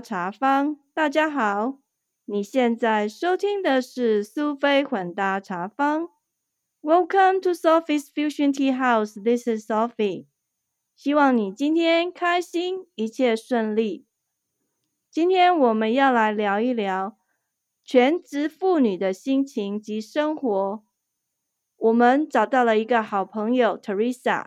茶坊，大家好，你现在收听的是苏菲混搭茶坊。Welcome to Sophie's Fusion Tea House. This is Sophie. 希望你今天开心，一切顺利。今天我们要来聊一聊全职妇女的心情及生活。我们找到了一个好朋友 Teresa，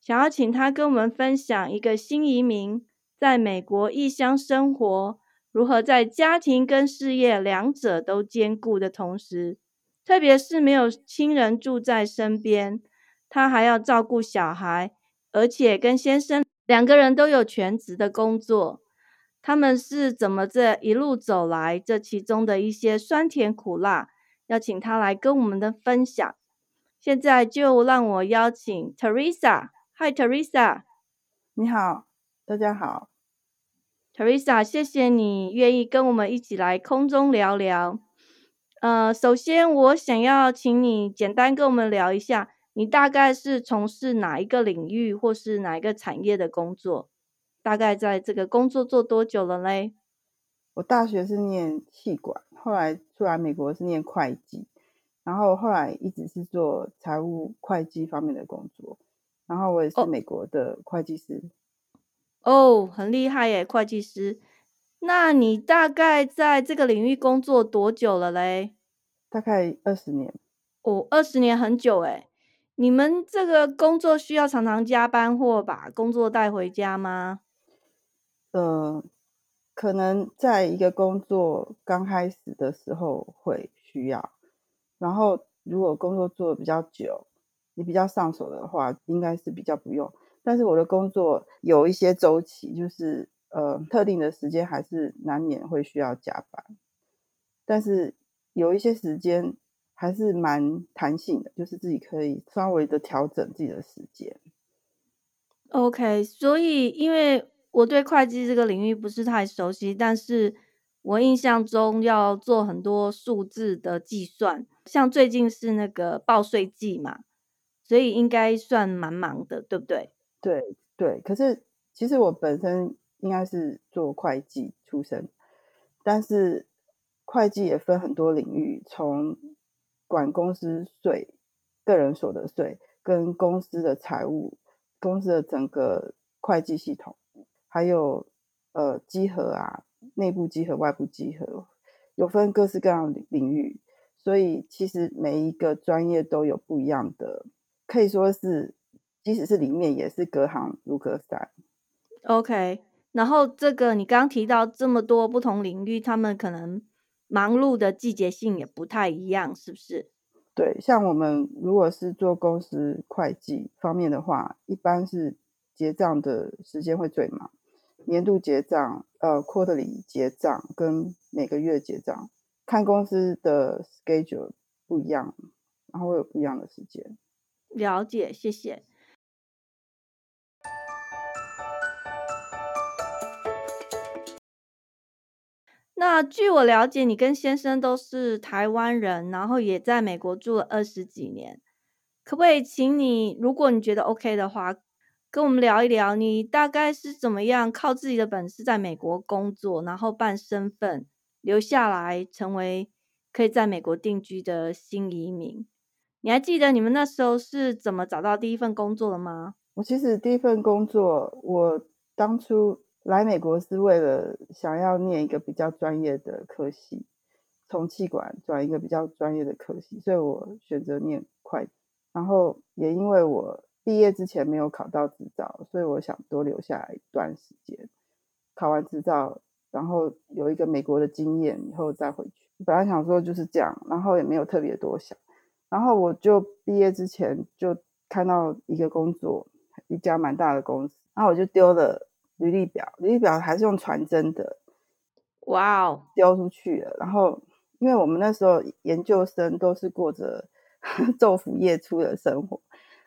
想要请她跟我们分享一个新移民。在美国异乡生活，如何在家庭跟事业两者都兼顾的同时，特别是没有亲人住在身边，他还要照顾小孩，而且跟先生两个人都有全职的工作，他们是怎么这一路走来？这其中的一些酸甜苦辣，要请他来跟我们的分享。现在就让我邀请 Teresa，Hi Teresa，你好，大家好。Teresa，谢谢你愿意跟我们一起来空中聊聊。呃，首先我想要请你简单跟我们聊一下，你大概是从事哪一个领域或是哪一个产业的工作？大概在这个工作做多久了嘞？我大学是念气管，后来出来美国是念会计，然后后来一直是做财务会计方面的工作，然后我也是美国的会计师。哦，很厉害耶，会计师。那你大概在这个领域工作多久了嘞？大概二十年。哦，二十年很久诶你们这个工作需要常常加班或把工作带回家吗？呃，可能在一个工作刚开始的时候会需要，然后如果工作做的比较久，你比较上手的话，应该是比较不用。但是我的工作有一些周期，就是呃特定的时间还是难免会需要加班，但是有一些时间还是蛮弹性的，就是自己可以稍微的调整自己的时间。OK，所以因为我对会计这个领域不是太熟悉，但是我印象中要做很多数字的计算，像最近是那个报税季嘛，所以应该算蛮忙的，对不对？对对，可是其实我本身应该是做会计出身，但是会计也分很多领域，从管公司税、个人所得税，跟公司的财务、公司的整个会计系统，还有呃稽核啊，内部稽核、外部稽核，有分各式各样的领域，所以其实每一个专业都有不一样的，可以说是。即使是里面也是隔行如隔山。OK，然后这个你刚提到这么多不同领域，他们可能忙碌的季节性也不太一样，是不是？对，像我们如果是做公司会计方面的话，一般是结账的时间会最忙，年度结账、呃 quarterly 结账跟每个月结账，看公司的 schedule 不一样，然后会有不一样的时间。了解，谢谢。那据我了解，你跟先生都是台湾人，然后也在美国住了二十几年。可不可以请你，如果你觉得 OK 的话，跟我们聊一聊，你大概是怎么样靠自己的本事在美国工作，然后办身份留下来，成为可以在美国定居的新移民？你还记得你们那时候是怎么找到第一份工作的吗？我其实第一份工作，我当初。来美国是为了想要念一个比较专业的科系，从气管转一个比较专业的科系，所以我选择念会计。然后也因为我毕业之前没有考到执照，所以我想多留下来一段时间，考完执照，然后有一个美国的经验以后再回去。本来想说就是这样，然后也没有特别多想。然后我就毕业之前就看到一个工作，一家蛮大的公司，然后我就丢了。履历表，履历表还是用传真的，哇哦，丢出去了。然后，因为我们那时候研究生都是过着 昼伏夜出的生活，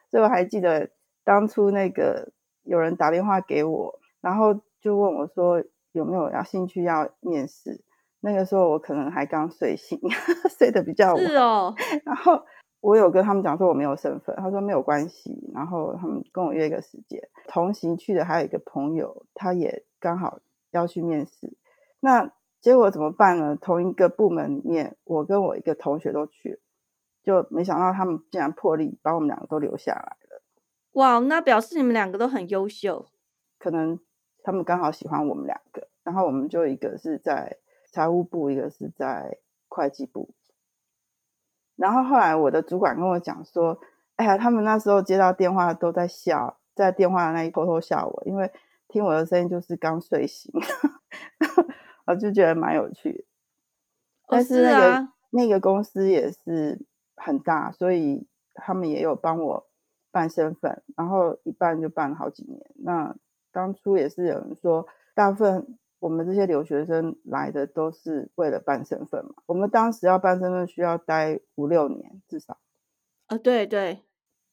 所以我还记得当初那个有人打电话给我，然后就问我说有没有要兴趣要面试。那个时候我可能还刚睡醒，睡得比较晚。是哦，然后。我有跟他们讲说我没有身份，他说没有关系，然后他们跟我约一个时间。同行去的还有一个朋友，他也刚好要去面试。那结果怎么办呢？同一个部门里面，我跟我一个同学都去了，就没想到他们竟然破例把我们两个都留下来了。哇，那表示你们两个都很优秀。可能他们刚好喜欢我们两个，然后我们就一个是在财务部，一个是在会计部。然后后来我的主管跟我讲说：“哎呀，他们那时候接到电话都在笑，在电话那一偷偷笑我，因为听我的声音就是刚睡醒。”我就觉得蛮有趣的。但是那个那个公司也是很大，所以他们也有帮我办身份，然后一办就办了好几年。那当初也是有人说，大部分我们这些留学生来的都是为了办身份嘛。我们当时要办身份需要待五六年至少。啊，对对。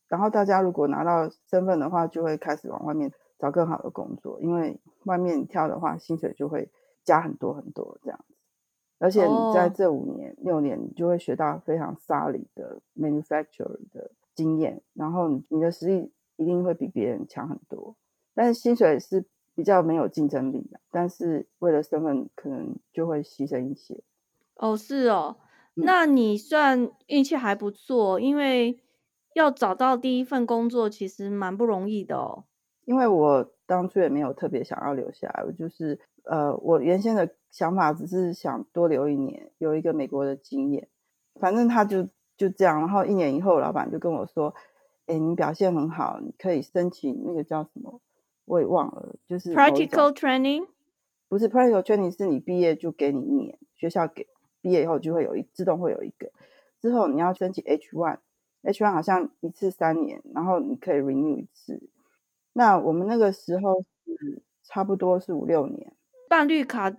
然后大家如果拿到身份的话，就会开始往外面找更好的工作，因为外面跳的话，薪水就会加很多很多这样子。而且你在这五年六年，你就会学到非常 solid 的 manufacturer 的经验，然后你的实力一定会比别人强很多。但是薪水是比较没有竞争力的，但是为了身份，可能就会牺牲一些。哦，是哦，那你算运气还不错，因为要找到第一份工作其实蛮不容易的哦。因为我当初也没有特别想要留下来，我就是呃，我原先的想法只是想多留一年，有一个美国的经验。反正他就就这样，然后一年以后，老板就跟我说：“哎，你表现很好，你可以申请那个叫什么？”我也忘了，就是 practical training，不是 practical training，是你毕业就给你一年，学校给毕业以后就会有一自动会有一个，之后你要申请 H one，H one 好像一次三年，然后你可以 renew 一次。那我们那个时候是差不多是五六年办绿卡，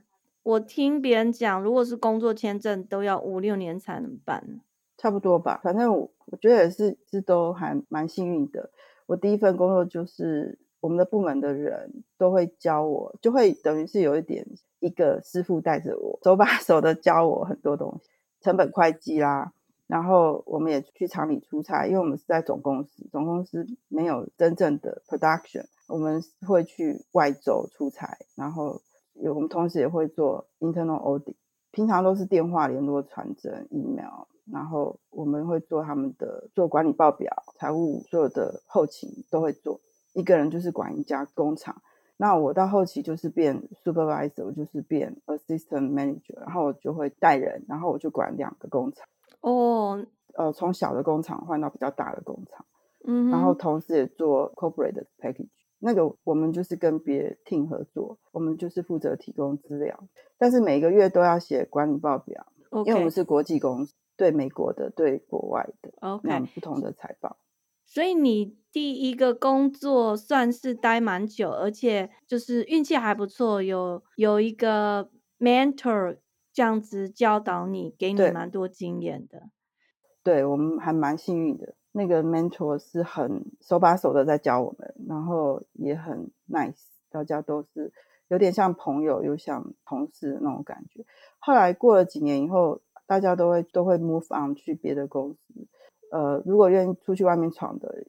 我听别人讲，如果是工作签证都要五六年才能办，差不多吧。反正我我觉得也是是都还蛮幸运的。我第一份工作就是。我们的部门的人都会教我，就会等于是有一点一个师傅带着我，手把 手的教我很多东西，成本会计啦。然后我们也去厂里出差，因为我们是在总公司，总公司没有真正的 production，我们会去外州出差。然后有我们同时也会做 internal audit，平常都是电话联络、传真、email。然后我们会做他们的做管理报表、财务所有的后勤都会做。一个人就是管一家工厂，那我到后期就是变 supervisor，我就是变 assistant manager，然后我就会带人，然后我就管两个工厂。哦，呃，从小的工厂换到比较大的工厂，嗯，然后。同时也做 corporate 的 package，那个我们就是跟别 team 合作，我们就是负责提供资料，但是每个月都要写管理报表，因为我们是国际公司，对美国的，对国外的，OK，不同的财报。所以你第一个工作算是待蛮久，而且就是运气还不错，有有一个 mentor 这样子教导你，给你蛮多经验的。对我们还蛮幸运的，那个 mentor 是很手把手的在教我们，然后也很 nice，大家都是有点像朋友又像同事那种感觉。后来过了几年以后，大家都会都会 move on 去别的公司。呃，如果愿意出去外面闯的，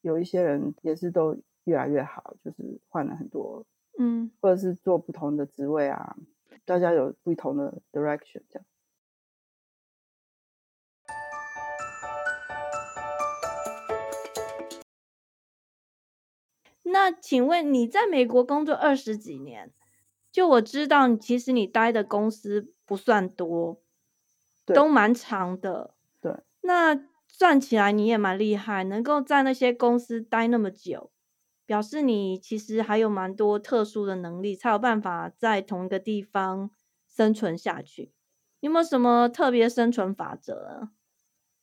有一些人也是都越来越好，就是换了很多，嗯，或者是做不同的职位啊，大家有不同的 direction 这样。那请问你在美国工作二十几年，就我知道，其实你待的公司不算多，都蛮长的，对，那。算起来你也蛮厉害，能够在那些公司待那么久，表示你其实还有蛮多特殊的能力，才有办法在同一个地方生存下去。有没有什么特别生存法则？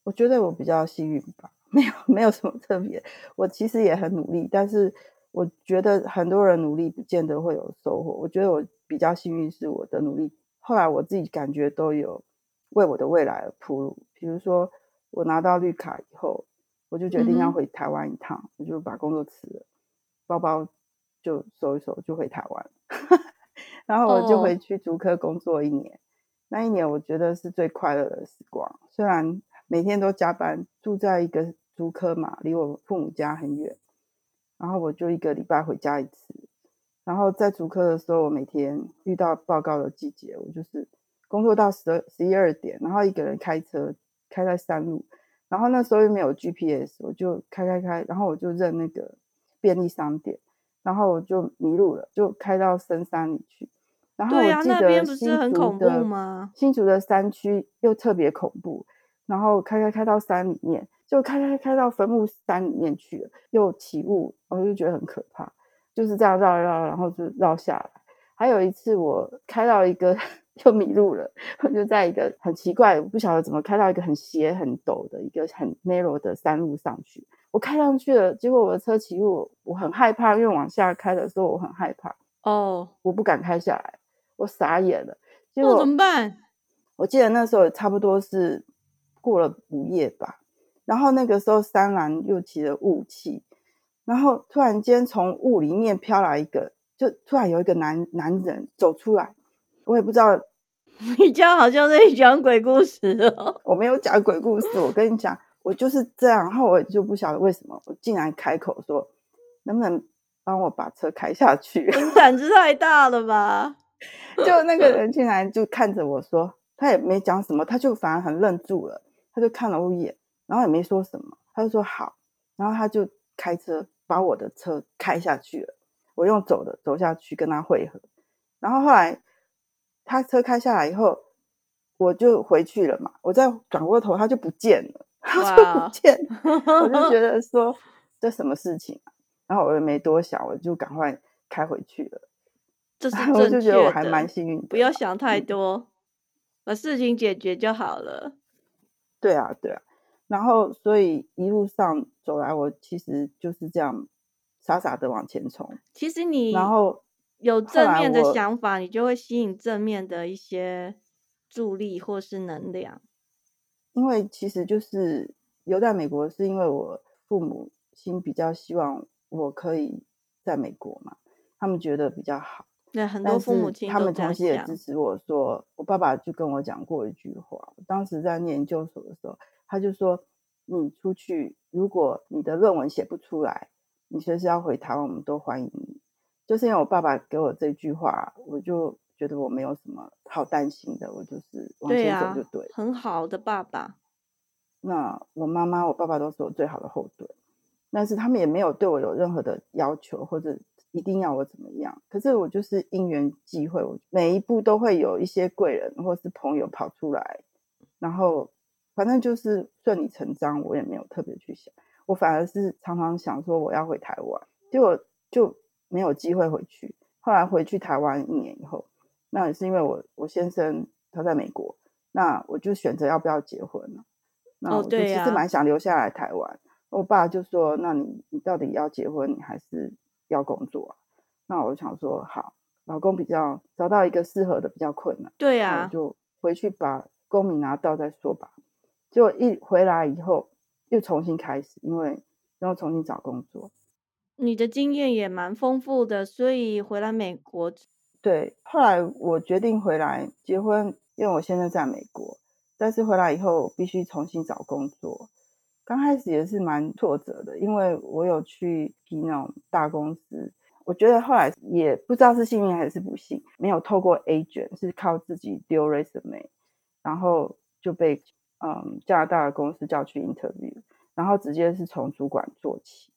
我觉得我比较幸运吧，没有没有什么特别。我其实也很努力，但是我觉得很多人努力不见得会有收获。我觉得我比较幸运，是我的努力后来我自己感觉都有为我的未来而铺路，比如说。我拿到绿卡以后，我就决定要回台湾一趟，我就把工作辞了，包包就收一收，就回台湾。然后我就回去竹科工作一年，那一年我觉得是最快乐的时光。虽然每天都加班，住在一个竹科嘛，离我父母家很远，然后我就一个礼拜回家一次，然后在主科的时候，我每天遇到报告的季节，我就是工作到十二十一二点，然后一个人开车开在山路，然后那时候又没有 GPS，我就开开开，然后我就认那个便利商店，然后我就迷路了，就开到深山里去。然后我记得新竹的新竹的山区又特别恐怖，然后开开开到山里面，就开开开到坟墓山里面去了，又起雾，我就觉得很可怕。就是这样绕绕，然后就绕下来。还有一次，我开到一个又迷路了，我就在一个很奇怪，我不晓得怎么开到一个很斜很陡的一个很 narrow 的山路上去。我开上去了，结果我的车起雾，我很害怕，因为往下开的时候我很害怕哦，我不敢开下来，我傻眼了。结果怎么办？我记得那时候差不多是过了午夜吧，然后那个时候山岚又起了雾气。然后突然间从雾里面飘来一个，就突然有一个男男人走出来，我也不知道，你这样好像在讲鬼故事哦。我没有讲鬼故事，我跟你讲，我就是这样。然后我就不晓得为什么，我竟然开口说，能不能帮我把车开下去？你 胆子太大了吧？就那个人竟然就看着我说，他也没讲什么，他就反而很愣住了，他就看了我一眼，然后也没说什么，他就说好，然后他就。开车把我的车开下去了，我用走的走下去跟他会合，然后后来他车开下来以后，我就回去了嘛。我再转过头，他就不见了，他就不见，我就觉 得说这什么事情？然后我也没多想，我就赶快开回去了。这是 我就觉得我还蛮幸运，不要想太多，把事情解决就好了。对啊，对啊。然后，所以一路上走来，我其实就是这样傻傻的往前冲。其实你然后有正面的想法，你就会吸引正面的一些助力或是能量。因为其实就是留在美国，是因为我父母亲比较希望我可以在美国嘛，他们觉得比较好。对，很多父母亲他们同时也支持我说，我爸爸就跟我讲过一句话，当时在念研究所的时候。他就说：“你出去，如果你的论文写不出来，你随时要回台湾，我们都欢迎你。”就是因为我爸爸给我这句话，我就觉得我没有什么好担心的，我就是往前走就对。很好的爸爸。那我妈妈、我爸爸都是我最好的后盾，但是他们也没有对我有任何的要求，或者一定要我怎么样。可是我就是因缘际会，我每一步都会有一些贵人或是朋友跑出来，然后。反正就是顺理成章，我也没有特别去想，我反而是常常想说我要回台湾，结果就没有机会回去。后来回去台湾一年以后，那也是因为我我先生他在美国，那我就选择要不要结婚了。那我就其实蛮想留下来台湾。我爸就说：“那你你到底要结婚，你还是要工作？”那我就想说：“好，老公比较找到一个适合的比较困难。”对呀，就回去把公民拿到再说吧。就一回来以后，又重新开始，因为要重新找工作。你的经验也蛮丰富的，所以回来美国。对，后来我决定回来结婚，因为我现在在美国，但是回来以后必须重新找工作。刚开始也是蛮挫折的，因为我有去批那种大公司，我觉得后来也不知道是幸运还是不幸，没有透过 agent，是靠自己丢 resume，然后就被。嗯，加拿大的公司叫去 interview，然后直接是从主管做起，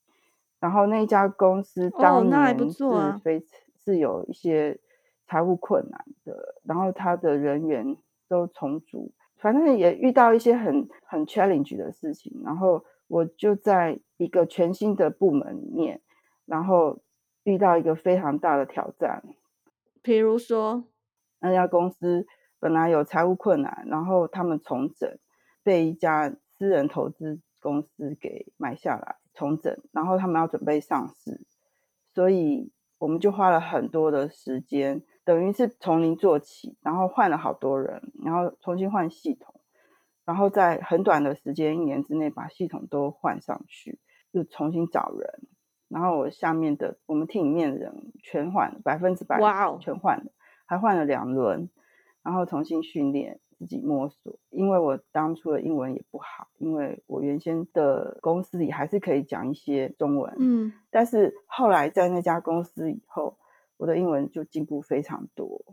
然后那家公司当年是非是有一些财务困难的，然后他的人员都重组，反正也遇到一些很很 challenge 的事情，然后我就在一个全新的部门里面，然后遇到一个非常大的挑战，比如说那家公司本来有财务困难，然后他们重整。被一家私人投资公司给买下来重整，然后他们要准备上市，所以我们就花了很多的时间，等于是从零做起，然后换了好多人，然后重新换系统，然后在很短的时间一年之内把系统都换上去，就重新找人，然后我下面的我们厅里面的人全换百分之百，哇哦，全换了，还换了两轮，然后重新训练。自己摸索，因为我当初的英文也不好，因为我原先的公司里还是可以讲一些中文，嗯，但是后来在那家公司以后，我的英文就进步非常多，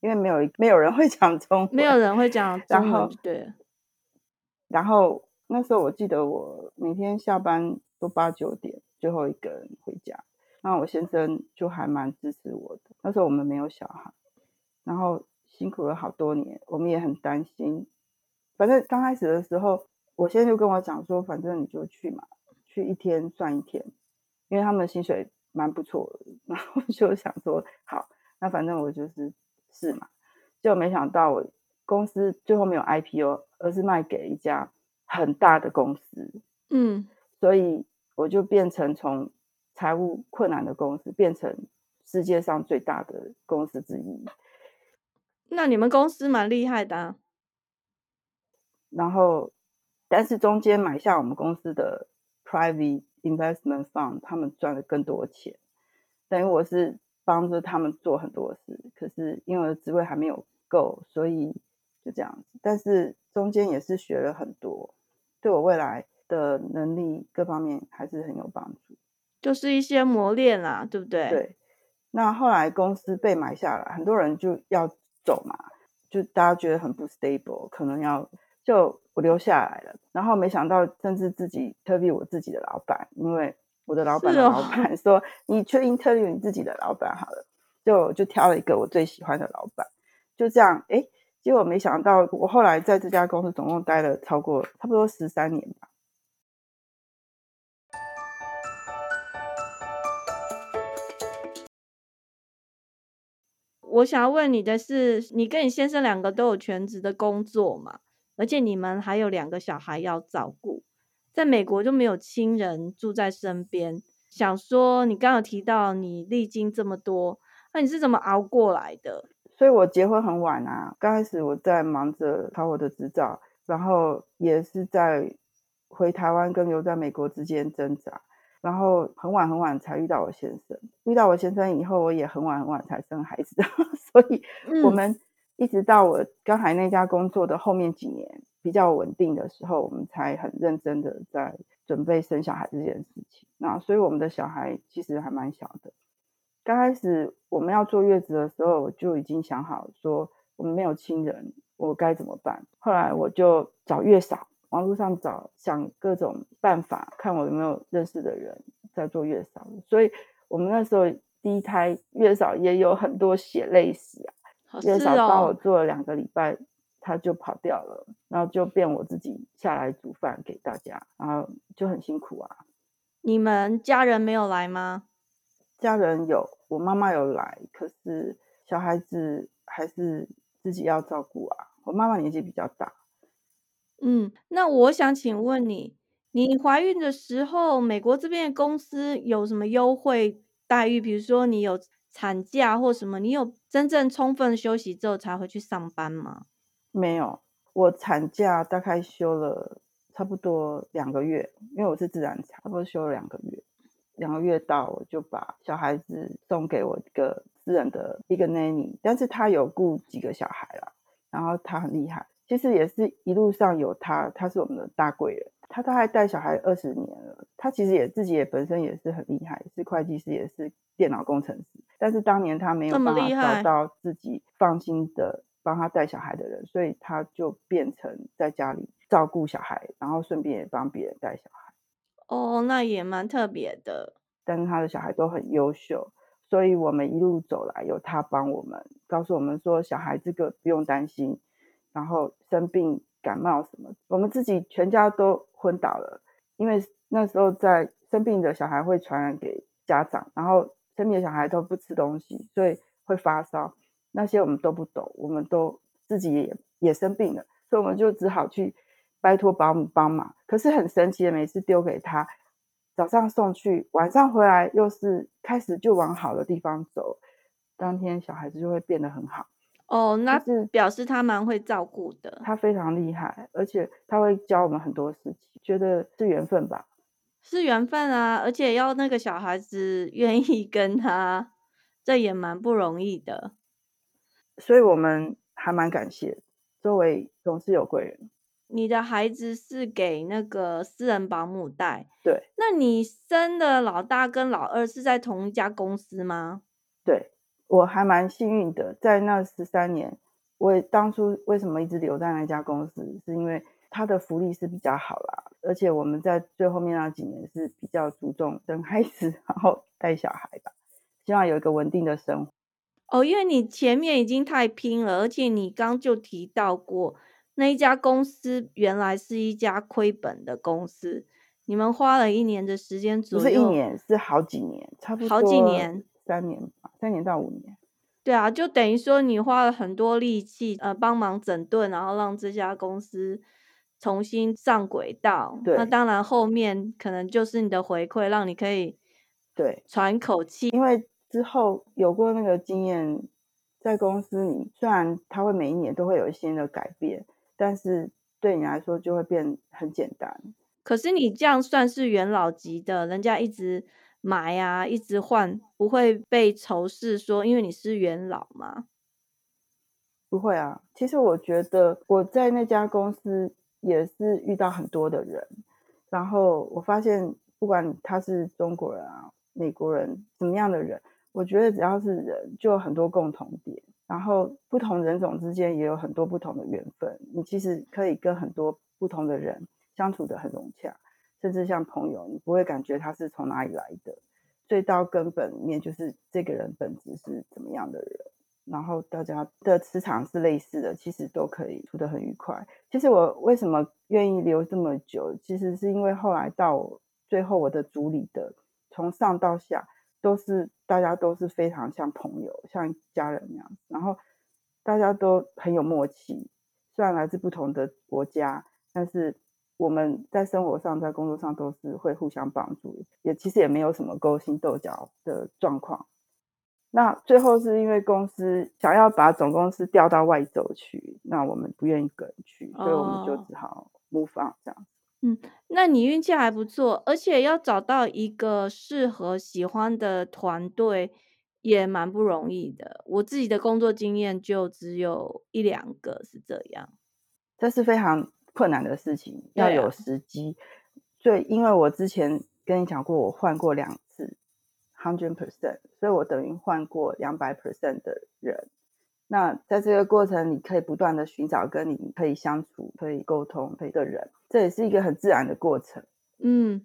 因为没有没有人会讲中文，没有人会讲 然后中文，对，然后那时候我记得我每天下班都八九点，最后一个人回家。那我先生就还蛮支持我的。那时候我们没有小孩，然后辛苦了好多年，我们也很担心。反正刚开始的时候，我先生就跟我讲说，反正你就去嘛，去一天算一天，因为他们的薪水蛮不错的。然后就想说，好，那反正我就是试嘛。结果没想到我公司最后没有 IPO，而是卖给一家很大的公司，嗯，所以我就变成从财务困难的公司变成世界上最大的公司之一。那你们公司蛮厉害的、啊，然后，但是中间买下我们公司的 private investment fund，他们赚了更多钱，等于我是帮着他们做很多事。可是因为我的职位还没有够，所以就这样子。但是中间也是学了很多，对我未来的能力各方面还是很有帮助。就是一些磨练啦，对不对？对，那后来公司被买下来，很多人就要走嘛，就大家觉得很不 stable，可能要就我留下来了。然后没想到，甚至自己 interview 我自己的老板，因为我的老板的老板 说，你去 interview 你自己的老板好了，就就挑了一个我最喜欢的老板，就这样，哎，结果没想到，我后来在这家公司总共待了超过差不多十三年吧。我想要问你的是，你跟你先生两个都有全职的工作嘛？而且你们还有两个小孩要照顾，在美国就没有亲人住在身边。想说，你刚刚有提到你历经这么多，那你是怎么熬过来的？所以我结婚很晚啊，刚开始我在忙着考我的执照，然后也是在回台湾跟留在美国之间挣扎，然后很晚很晚才遇到我先生。遇到我先生以后，我也很晚很晚才生孩子，所以我嗯们一直到我刚才那家工作的后面几年比较稳定的时候，我们才很认真的在准备生小孩这件事情。那所以我们的小孩其实还蛮小的。刚开始我们要坐月子的时候，我就已经想好说我们没有亲人，我该怎么办？后来我就找月嫂，网络上找，想各种办法，看我有没有认识的人在做月嫂。所以我们那时候第一胎月嫂也有很多血泪史啊，月嫂帮我哦，做了两个礼拜，他就跑掉了，然后就变我自己下来煮饭给大家，然后就很辛苦啊。你们家人没有来吗？家人有，我妈妈有来，可是小孩子还是自己要照顾啊。我妈妈年纪比较大，嗯，那我想请问你，你怀孕的时候，美国这边的公司有什么优惠待遇？比如说你有产假或什么，你有真正充分休息之后才回去上班吗？没有，我产假大概休了差不多两个月，因为我是自然产，差不多休了两个月。两个月到，我就把小孩子送给我一个私人的一个 nanny，但是他有雇几个小孩啦，然后他很厉害，其实也是一路上有他，他是我们的大贵人。他大概带小孩二十年了，他其实也自己也本身也是很厉害，是会计师，也是电脑工程师。但是当年他没有办法找到自己放心的帮他带小孩的人，所以他就变成在家里照顾小孩，然后顺便也帮别人带小孩。哦，那也蛮特别的。但是他的小孩都很优秀，所以我们一路走来有他帮我们，告诉我们说小孩这个不用担心，然后生病感冒什么，我们自己全家都昏倒了，因为那时候在生病的小孩会传染给家长，然后生病的小孩都不吃东西，所以会发烧，那些我们都不懂，我们都自己也也生病了，所以我们就只好去拜托保姆帮忙。可是很神奇的，每次丢给他。早上送去，晚上回来又是开始就往好的地方走，当天小孩子就会变得很好。哦，那是表示他蛮会照顾的。他非常厉害，而且他会教我们很多事情，觉得是缘分吧。是缘分啊，而且要那个小孩子愿意跟他，这也蛮不容易的。所以我们还蛮感谢，周围总是有贵人。你的孩子是给那个私人保姆带，对，那你生的老大跟老二是在同一家公司吗？对我还蛮幸运的，在那十三年，我当初为什么一直留在那家公司，是因为它的福利是比较好啦，而且我们在最后面那几年是比较注重生孩子，然后带小孩吧，希望有一个稳定的生活。哦，因为你前面已经太拼了，而且你刚就提到过，那一家公司原来是一家亏本的公司，你们花了一年的时间左右，不是一年，是好几年，差不多好几年，三年吧，三年到五年。对啊，就等于说你花了很多力气，呃，帮忙整顿，然后让这家公司重新上轨道。对，那当然后面可能就是你的回馈，让你可以对喘口气，因为。之后有过那个经验，在公司里，虽然他会每一年都会有一些的改变，但是对你来说就会变很简单。可是你这样算是元老级的，人家一直买啊，一直换，不会被仇视说因为你是元老吗？不会啊，其实我觉得我在那家公司也是遇到很多的人，然后我发现不管他是中国人啊、美国人，什么样的人。我觉得只要是人，就有很多共同点，然后不同人种之间也有很多不同的缘分。你其实可以跟很多不同的人相处的很融洽，甚至像朋友，你不会感觉他是从哪里来的。最到根本面就是这个人本质是怎么样的人，然后大家的磁场是类似的，其实都可以处得很愉快。其实我为什么愿意留这么久，其实是因为后来到最后我的组里的从上到下。都是大家都是非常像朋友、像家人那样，然后大家都很有默契。虽然来自不同的国家，但是我们在生活上、在工作上都是会互相帮助，也其实也没有什么勾心斗角的状况。那最后是因为公司想要把总公司调到外州去，那我们不愿意跟去，所以我们就只好 move on 这样。嗯，那你运气还不错，而且要找到一个适合喜欢的团队也蛮不容易的。我自己的工作经验就只有一两个是这样，这是非常困难的事情，要有时机。所以，因为我之前跟你讲过，我换过两次 hundred percent，所以我等于换过两百 percent 的人。那在这个过程，你可以不断的寻找跟你可以相处、可以沟通可以的人，这也是一个很自然的过程。嗯，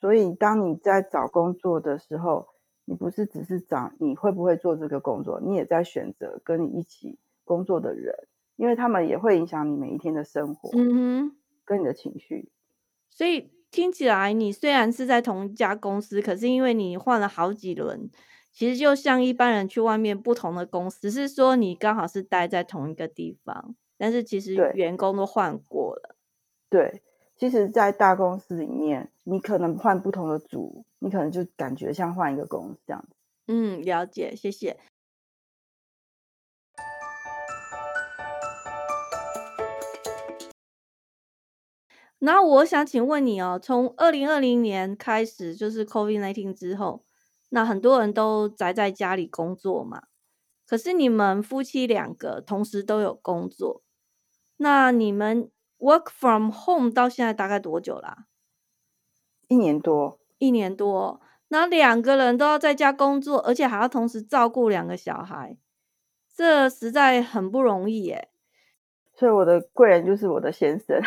所以当你在找工作的时候，你不是只是找你会不会做这个工作，你也在选择跟你一起工作的人，因为他们也会影响你每一天的生活，嗯哼，跟你的情绪。所以听起来，你虽然是在同一家公司，可是因为你换了好几轮。其实就像一般人去外面不同的公司，只是说你刚好是待在同一个地方，但是其实员工都换过了。对，其实，在大公司里面，你可能换不同的组，你可能就感觉像换一个公司这样子。嗯，了解，谢谢。那我想请问你哦，从二零二零年开始，就是 COVID-19 之后。那很多人都宅在家里工作嘛，可是你们夫妻两个同时都有工作，那你们 work from home 到现在大概多久啦？一年多，一年多。那两个人都要在家工作，而且还要同时照顾两个小孩，这实在很不容易耶。所以我的贵人就是我的先生，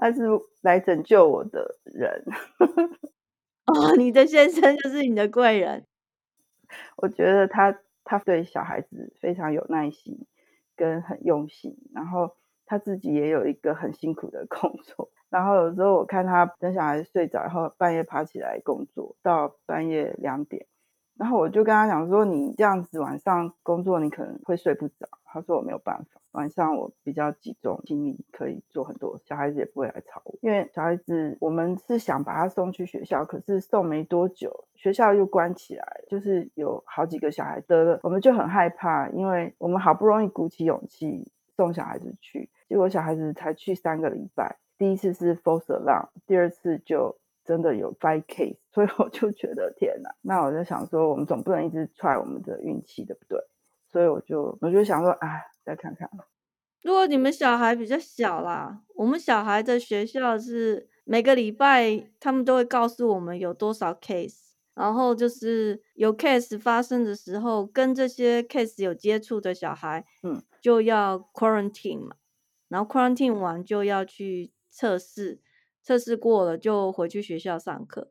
他是来拯救我的人。哦，你的先生就是你的贵人。我觉得他他对小孩子非常有耐心，跟很用心，然后他自己也有一个很辛苦的工作。然后有时候我看他等小孩睡着，然后半夜爬起来工作到半夜两点。然后我就跟他讲说：“你这样子晚上工作，你可能会睡不着。”他说：“我没有办法，晚上我比较集中精力，可以做很多，小孩子也不会来吵我。因为小孩子，我们是想把他送去学校，可是送没多久，学校又关起来，就是有好几个小孩得了，我们就很害怕，因为我们好不容易鼓起勇气送小孩子去，结果小孩子才去三个礼拜，第一次是 false alarm，第二次就。”真的有 five case，所以我就觉得天哪，那我就想说，我们总不能一直踹我们的运气，对不对？所以我就我就想说，哎，再看看。如果你们小孩比较小啦，我们小孩的学校是每个礼拜他们都会告诉我们有多少 case，然后就是有 case 发生的时候，跟这些 case 有接触的小孩，嗯，就要 quarantine 嘛，然后 quarantine 完就要去测试，测试过了就回去学校上课。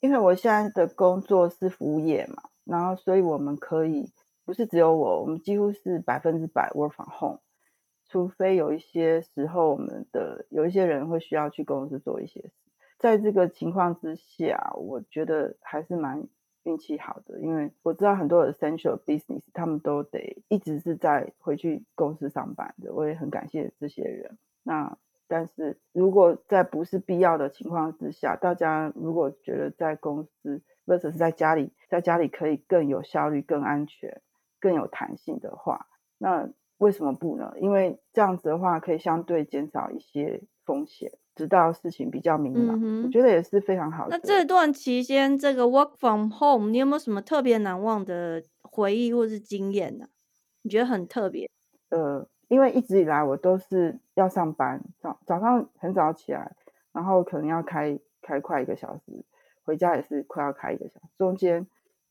因为我现在的工作是服务业嘛，然后所以我们可以不是只有我，我们几乎是百分之百 work from home，除非有一些时候我们的有一些人会需要去公司做一些事。在这个情况之下，我觉得还是蛮运气好的，因为我知道很多 essential business 他们都得一直是在回去公司上班的，我也很感谢这些人。那但是如果在不是必要的情况之下，大家如果觉得在公司或者是在家里，在家里可以更有效率、更安全、更有弹性的话，那为什么不呢？因为这样子的话，可以相对减少一些风险，直到事情比较明朗，我觉得也是非常好的。那这段期间，这个 work from home，你有没有什么特别难忘的回忆或是经验呢？你觉得很特别？呃。因为一直以来我都是要上班，早早上很早起来，然后可能要开开快一个小时，回家也是快要开一个小时，中间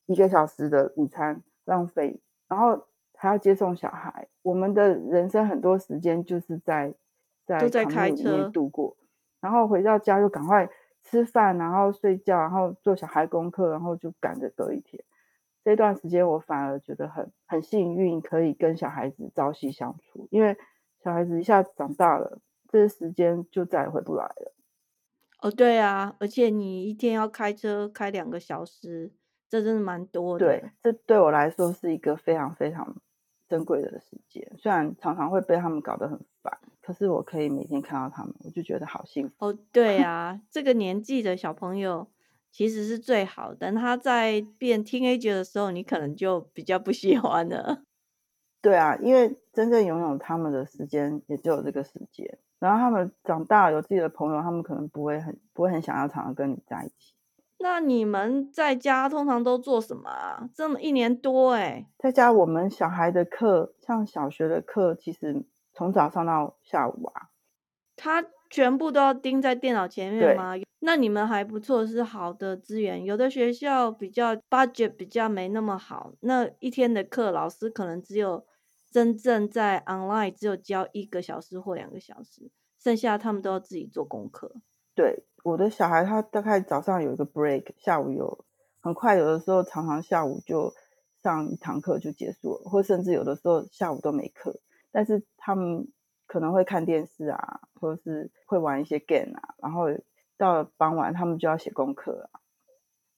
一个小时的午餐浪费，然后还要接送小孩，我们的人生很多时间就是在在开里面度过，然后回到家就赶快吃饭，然后睡觉，然后做小孩功课，然后就赶着隔一天。这段时间我反而觉得很很幸运，可以跟小孩子朝夕相处，因为小孩子一下长大了，这时间就再也回不来了。哦，对啊，而且你一天要开车开两个小时，这真的蛮多的。对，这对我来说是一个非常非常珍贵的时间，虽然常常会被他们搞得很烦，可是我可以每天看到他们，我就觉得好幸福。哦，对啊，这个年纪的小朋友。其实是最好，等他在变 teenager 的时候，你可能就比较不喜欢了。对啊，因为真正拥有他们的时间也只有这个时间，然后他们长大有自己的朋友，他们可能不会很不会很想要常常跟你在一起。那你们在家通常都做什么啊？这么一年多哎，在家我们小孩的课，像小学的课，其实从早上到下午啊。他全部都要盯在电脑前面吗？那你们还不错，是好的资源。有的学校比较 budget 比较没那么好，那一天的课老师可能只有真正在 online 只有教一个小时或两个小时，剩下他们都要自己做功课。对，我的小孩他大概早上有一个 break，下午有很快，有的时候常常下午就上一堂课就结束了，或甚至有的时候下午都没课，但是他们可能会看电视啊，或者是会玩一些 game 啊，然后。到了傍晚，他们就要写功课啊。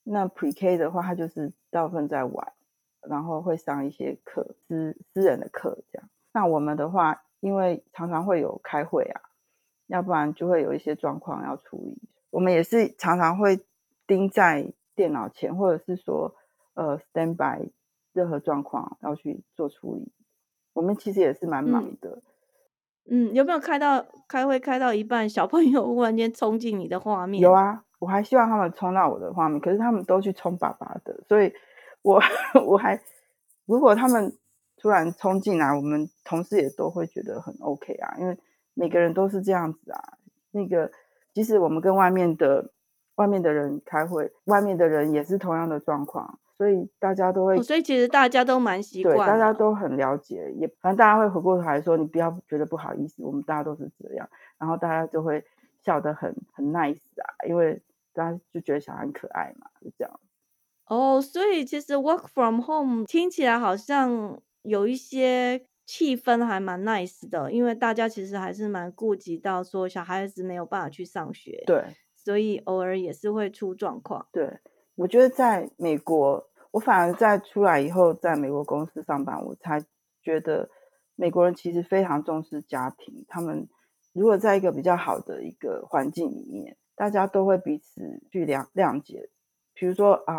那 Pre K 的话，他就是大部分在玩，然后会上一些课，私私人的课这样。那我们的话，因为常常会有开会啊，要不然就会有一些状况要处理。我们也是常常会盯在电脑前，或者是说，呃，stand by 任何状况要去做处理。我们其实也是蛮忙的。嗯，嗯有没有开到开会开到一半，小朋友忽然间冲进你的画面？有啊，我还希望他们冲到我的画面，可是他们都去冲爸爸的，所以我 我还如果他们突然冲进来，我们同事也都会觉得很 OK 啊，因为每个人都是这样子啊。那个即使我们跟外面的外面的人开会，外面的人也是同样的状况。所以大家都会，所以其实大家都蛮习惯，对，大家都很了解，也反正大家会回过头来说，你不要觉得不好意思，我们大家都是这样，然后大家就会笑得很很 nice 啊，因为大家就觉得小孩很可爱嘛，就这样。哦，所以其实 work from home 听起来好像有一些气氛还蛮 nice 的，因为大家其实还是蛮顾及到说小孩子没有办法去上学，对，所以偶尔也是会出状况，对。我觉得在美国，我反而在出来以后，在美国公司上班，我才觉得美国人其实非常重视家庭。他们如果在一个比较好的一个环境里面，大家都会彼此去谅谅解。比如说啊，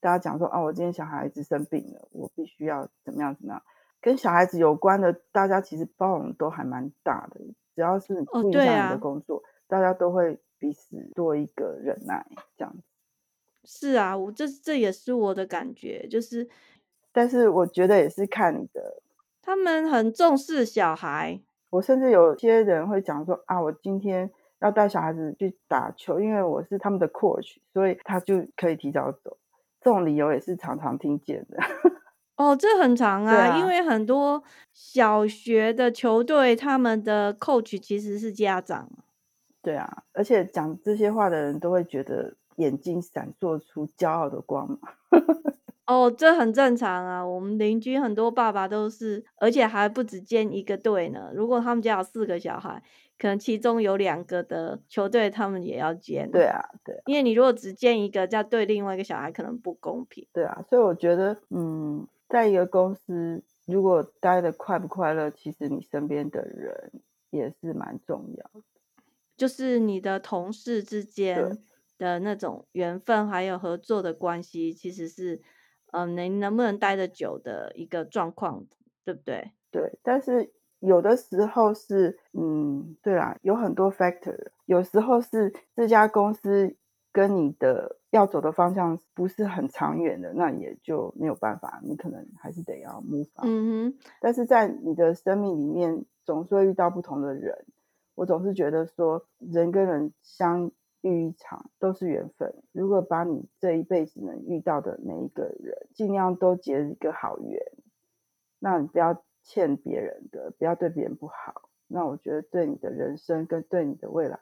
大家讲说啊，我今天小孩子生病了，我必须要怎么样怎么样，跟小孩子有关的，大家其实包容都还蛮大的。只要是不影响你的工作，大家都会彼此多一个忍耐，这样子。是啊，我这这也是我的感觉，就是，但是我觉得也是看你的，他们很重视小孩。我甚至有些人会讲说啊，我今天要带小孩子去打球，因为我是他们的 coach，所以他就可以提早走。这种理由也是常常听见的。哦，这很长对啊，因啊，为很多小学的球队，他们的 coach 其实是家长。对啊，而且讲这些话的人都会觉得眼睛闪烁出骄傲的光芒。哦，这很正常啊。我们邻居很多爸爸都是，而且还不止建一个队呢。如果他们家有四个小孩，可能其中有两个的球队，他们也要建。对啊，对啊，因为你如果只建一个，这样对另外一个小孩可能不公平。对啊，所以我觉得，嗯，在一个公司，如果待的快不快乐，其实你身边的人也是蛮重要的。就是你的同事之间的那种缘分，还有合作的关系，其实是，嗯，你能不能待得久的一个状况，对不对？对，但是有的时候是，嗯，对啦，有很多 factor，有时候是这家公司跟你的要走的方向不是很长远的，那也就没有办法，你可能还是得要 move on。嗯哼，但是在你的生命里面，总是会遇到不同的人。我总是觉得说，人跟人相遇一场都是缘分。如果把你这一辈子能遇到的每一个人，尽量都结一个好缘，那你不要欠别人的，不要对别人不好。那我觉得对你的人生跟对你的未来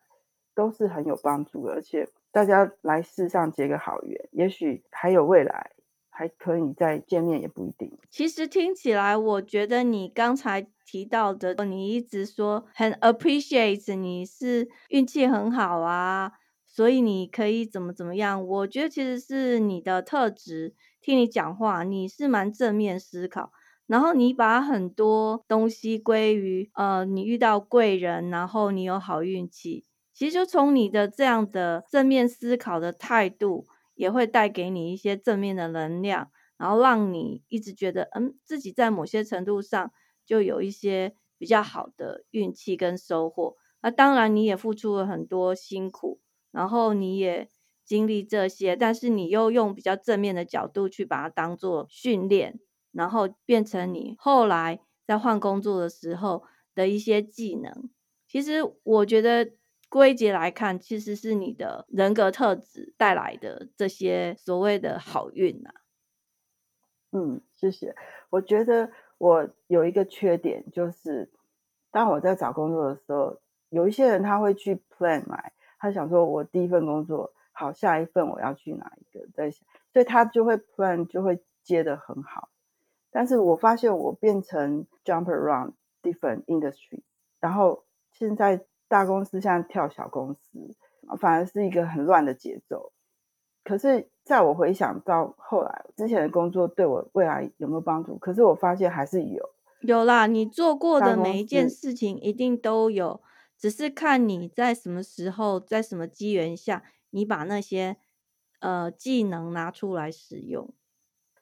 都是很有帮助的。而且大家来世上结个好缘，也许还有未来，还可以再见面，也不一定。其实听起来，我觉得你刚才提到的，你一直说很 appreciate，你是运气很好啊，所以你可以怎么怎么样。我觉得其实是你的特质，听你讲话，你是蛮正面思考，然后你把很多东西归于呃，你遇到贵人，然后你有好运气。其实就从你的这样的正面思考的态度，也会带给你一些正面的能量。然后让你一直觉得，嗯，自己在某些程度上就有一些比较好的运气跟收获。那当然，你也付出了很多辛苦，然后你也经历这些，但是你又用比较正面的角度去把它当做训练，然后变成你后来在换工作的时候的一些技能。其实我觉得归结来看，其实是你的人格特质带来的这些所谓的好运啊。嗯，谢谢。我觉得我有一个缺点，就是当我在找工作的时候，有一些人他会去 plan 买，他想说我第一份工作好，下一份我要去哪一个，在想，所以他就会 plan 就会接的很好。但是我发现我变成 jump around different industry，然后现在大公司现在跳小公司，反而是一个很乱的节奏。可是，在我回想到后来之前的工作对我未来有没有帮助？可是我发现还是有。有啦，你做过的每一件事情一定都有，只是看你在什么时候，在什么机缘下，你把那些呃技能拿出来使用。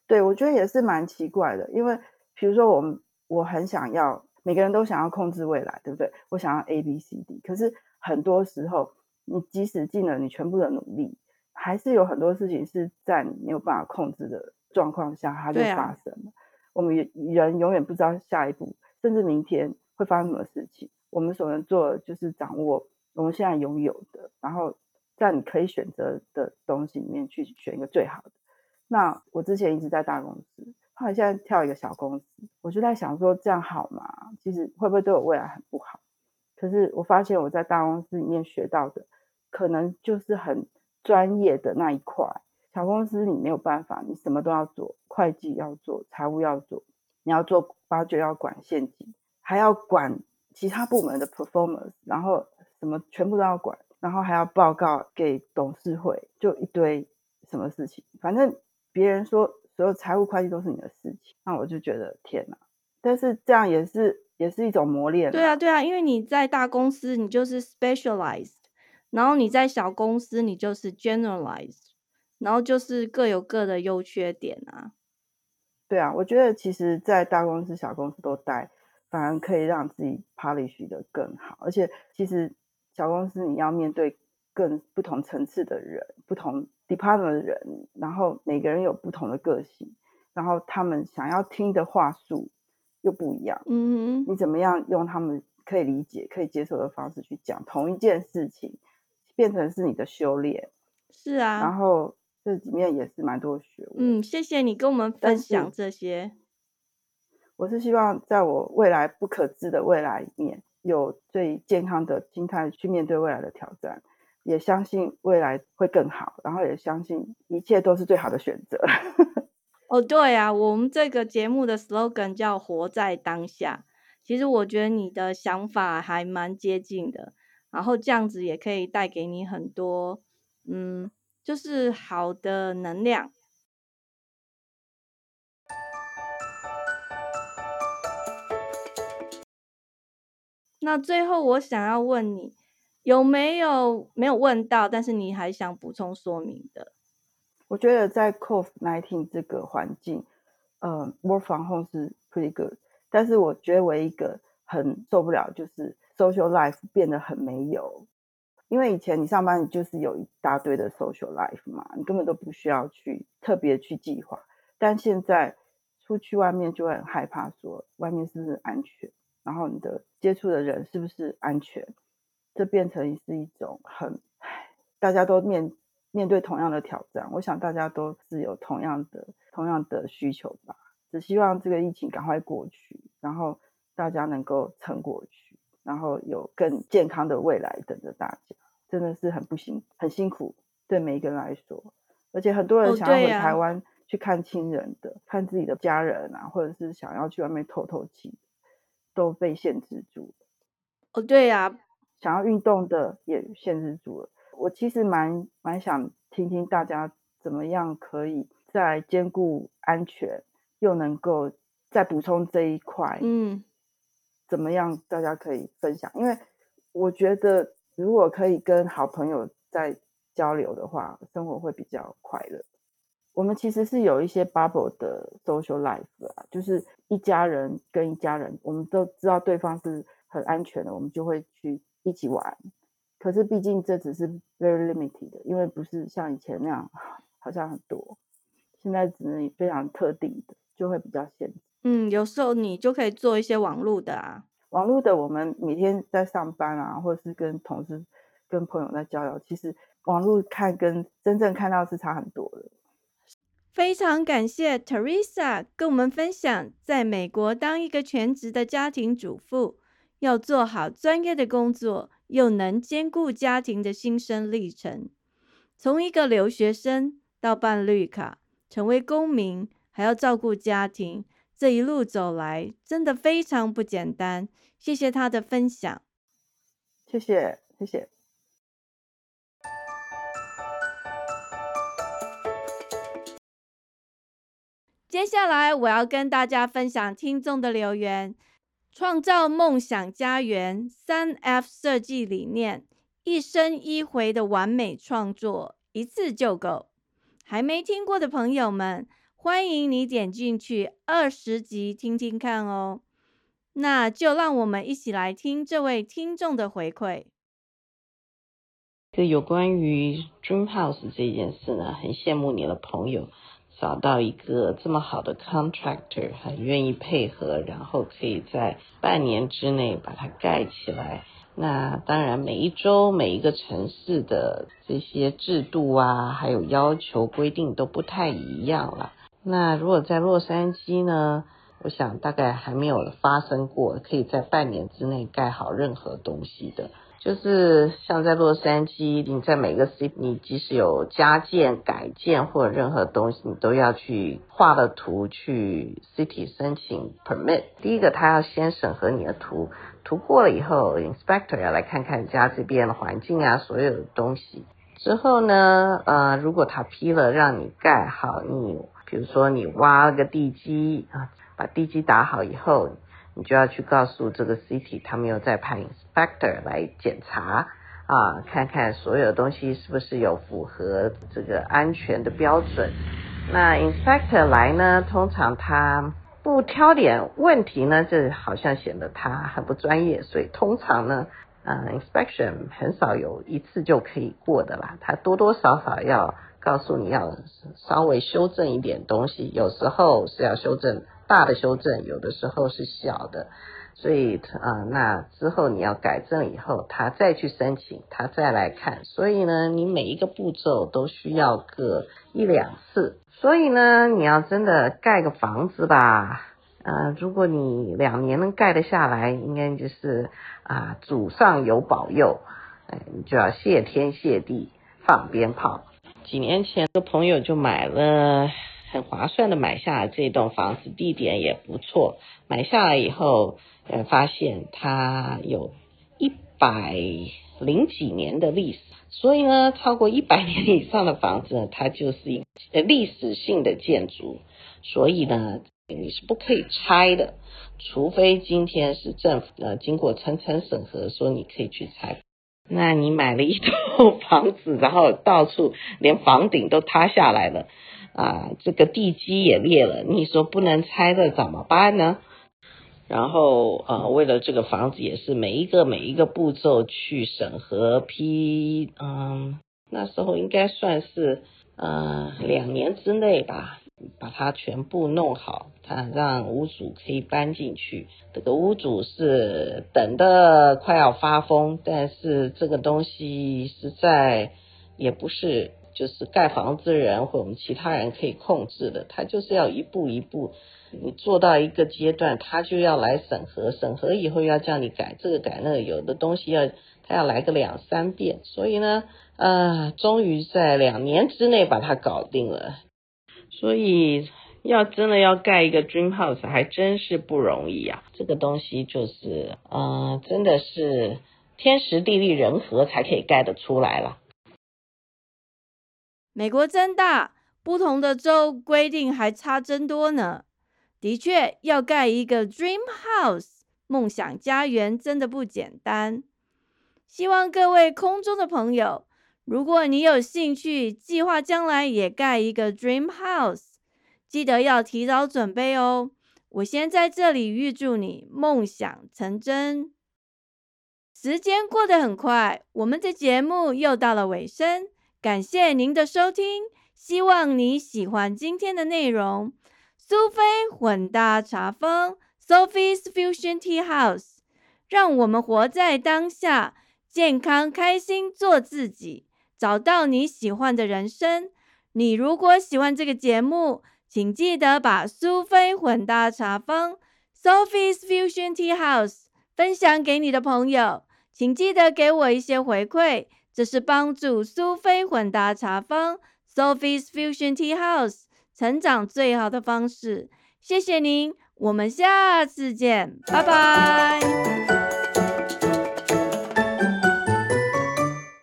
对，我觉得也是蛮奇怪的，因为比如说我们我很想要，每个人都想要控制未来，对不对？我想要 A B C D，可是很多时候，你即使尽了你全部的努力。还是有很多事情是在你没有办法控制的状况下，它就发生了。我们人永远不知道下一步，甚至明天会发生什么事情。我们所能做的就是掌握我们现在拥有的，然后在你可以选择的东西里面去选一个最好的。那我之前一直在大公司，后来现在跳一个小公司，我就在想说这样好吗？其实会不会对我未来很不好？可是我发现我在大公司里面学到的，可能就是很。专业的那一块，小公司你没有办法，你什么都要做，会计要做，财务要做，你要做八九要管现金，还要管其他部门的 performance，然后什么全部都要管，然后还要报告给董事会，就一堆什么事情，反正别人说所有财务会计都是你的事情，那我就觉得天哪！但是这样也是也是一种磨练。对啊，对啊，因为你在大公司，你就是 specialized，。然后你在小公司，你就是 generalized，然后就是各有各的优缺点啊。对啊，我觉得其实，在大公司、小公司都待，反而可以让自己 polish 的更好。而且，其实小公司你要面对更不同层次的人、不同 department 的人，然后每个人有不同的个性，然后他们想要听的话术又不一样。嗯，你怎么样用他们可以理解、可以接受的方式去讲同一件事情？变成是你的修炼，是啊。然后这里面也是蛮多学问。嗯，谢谢你跟我们分享这些。我是希望在我未来不可知的未来里面，有最健康的心态去面对未来的挑战，也相信未来会更好，然后也相信一切都是最好的选择。哦，对啊，我们这个节目的 slogan 叫“活在当下”。其实我觉得你的想法还蛮接近的，然后这样子也可以带给你很多，嗯，就是好的能量。那最后我想要问你，有没有没有问到，但是你还想补充说明的？我觉得在 COVID-19 这个环境，呃，work from home 是 pretty good，但是我觉得我一个很受不了就是 social life 变得很没有，因为以前你上班你就是有一大堆的 social life 嘛，你根本都不需要去特别去计划，但现在出去外面就会很害怕说外面是不是安全，然后你的接触的人是不是安全，这变成是一种很，大家都面面对同样的挑战，我想大家都是有同样的同样的需求吧，只希望这个疫情赶快过去，然后大家能够撑过去，然后有更健康的未来等着大家，真的是很不辛很辛苦，对每一个人来说，而且很多人哦想要回台湾去看亲人的，看自己的家人啊，或者是想要去外面透透气，都被限制住了。哦，对呀、想要运动的也限制住了。我其实蛮蛮想听听大家怎么样可以在兼顾安全又能够再补充这一块，嗯，怎么样大家可以分享？因为我觉得如果可以跟好朋友在交流的话，生活会比较快乐。我们其实是有一些 bubble 的 social life 啊，就是一家人跟一家人，我们都知道对方是很安全的，我们就会去一起玩。可是毕竟这只是 very limited 的，因为不是像以前那样好像很多，现在只能非常特定的，就会比较限制。嗯，有时候你就可以做一些网络的啊。网络的我们每天在上班啊，或者是跟同事、跟朋友在交流，其实网络看跟真正看到是差很多的。非常感谢 Teresa 跟我们分享，在美国当一个全职的家庭主妇，要做好专业的工作，又能兼顾家庭的新生历程。从一个留学生到办绿卡，成为公民，还要照顾家庭，这一路走来真的非常不简单。谢谢她的分享。谢谢，谢谢。接下来我要跟大家分享听众的留言，创造梦想家园三 F 设计理念，一生一回的完美创作，一次就够。还没听过的朋友们，欢迎你点进去二十集听听看哦。那就让我们一起来听这位听众的回馈。这有关于 Dream House 这件事呢，很羡慕你的朋友找到一个这么好的 contractor，很愿意配合，然后可以在半年之内把它盖起来。那当然，每一周每一个城市的这些制度啊，还有要求规定都不太一样了。那如果在洛杉矶呢，我想大概还没有发生过可以在半年之内盖好任何东西的。就是像在洛杉矶，你在每个 city，你即使有加建、改建或者任何东西，你都要去画了图去 city 申请 permit。第一个，他要先审核你的图，图过了以后，inspector 要来看看家这边的环境啊，所有的东西。之后呢，呃，如果他批了让你盖好，你比如说你挖了个地基啊，把地基打好以后。你就要去告诉这个 city，他们又再派 inspector 来检查啊，看看所有东西是不是有符合这个安全的标准。那 inspector 来呢，通常他不挑点问题呢，这好像显得他很不专业，所以通常呢，呃，inspection 很少有一次就可以过的啦，他多多少少要告诉你要稍微修正一点东西，有时候是要修正大的修正，有的时候是小的。所以啊，那之后你要改正以后，他再去申请，他再来看。所以呢，你每一个步骤都需要个一两次。所以呢，你要真的盖个房子吧，呃，如果你两年能盖得下来，应该就是啊，祖上有保佑，哎，你就要谢天谢地放鞭炮。几年前，个朋友就买了。很划算的买下这栋房子，地点也不错。买下来以后，呃，发现它有一百零几年的历史，所以呢，超过一百年以上的房子，它就是一呃历史性的建筑，所以呢，你是不可以拆的，除非今天是政府呃经过层层审核，说你可以去拆。那你买了一栋 房子，然后到处连房顶都塌下来了。啊，这个地基也裂了，你说不能拆的怎么办呢？然后呃，为了这个房子也是每一个每一个步骤去审核批，嗯，那时候应该算是呃两年之内吧，把它全部弄好，他让屋主可以搬进去。这个屋主是等的快要发疯，但是这个东西实在也不是。就是盖房子人或我们其他人可以控制的，他就是要一步一步，你做到一个阶段，他就要来审核，审核以后要叫你改这个改那个，有的东西要他要来个两三遍，所以呢，呃，终于在两年之内把它搞定了。所以要真的要盖一个 dream house 还真是不容易啊，这个东西就是，呃，真的是天时地利人和才可以盖得出来了。美国真大，不同的州规定还差真多呢。的确，要盖一个 dream house 梦想家园真的不简单。希望各位空中的朋友，如果你有兴趣，计划将来也盖一个 dream house，记得要提早准备哦。我先在这里预祝你梦想成真。时间过得很快，我们的节目又到了尾声。感谢您的收听，希望你喜欢今天的内容。苏菲混搭茶坊 （Sophie's Fusion Tea House），让我们活在当下，健康开心做自己，找到你喜欢的人生。你如果喜欢这个节目，请记得把苏菲混搭茶坊 （Sophie's Fusion Tea House） 分享给你的朋友，请记得给我一些回馈。这是帮助苏菲混搭茶坊 （Sophie's Fusion Tea House） 成长最好的方式。谢谢您，我们下次见，拜拜。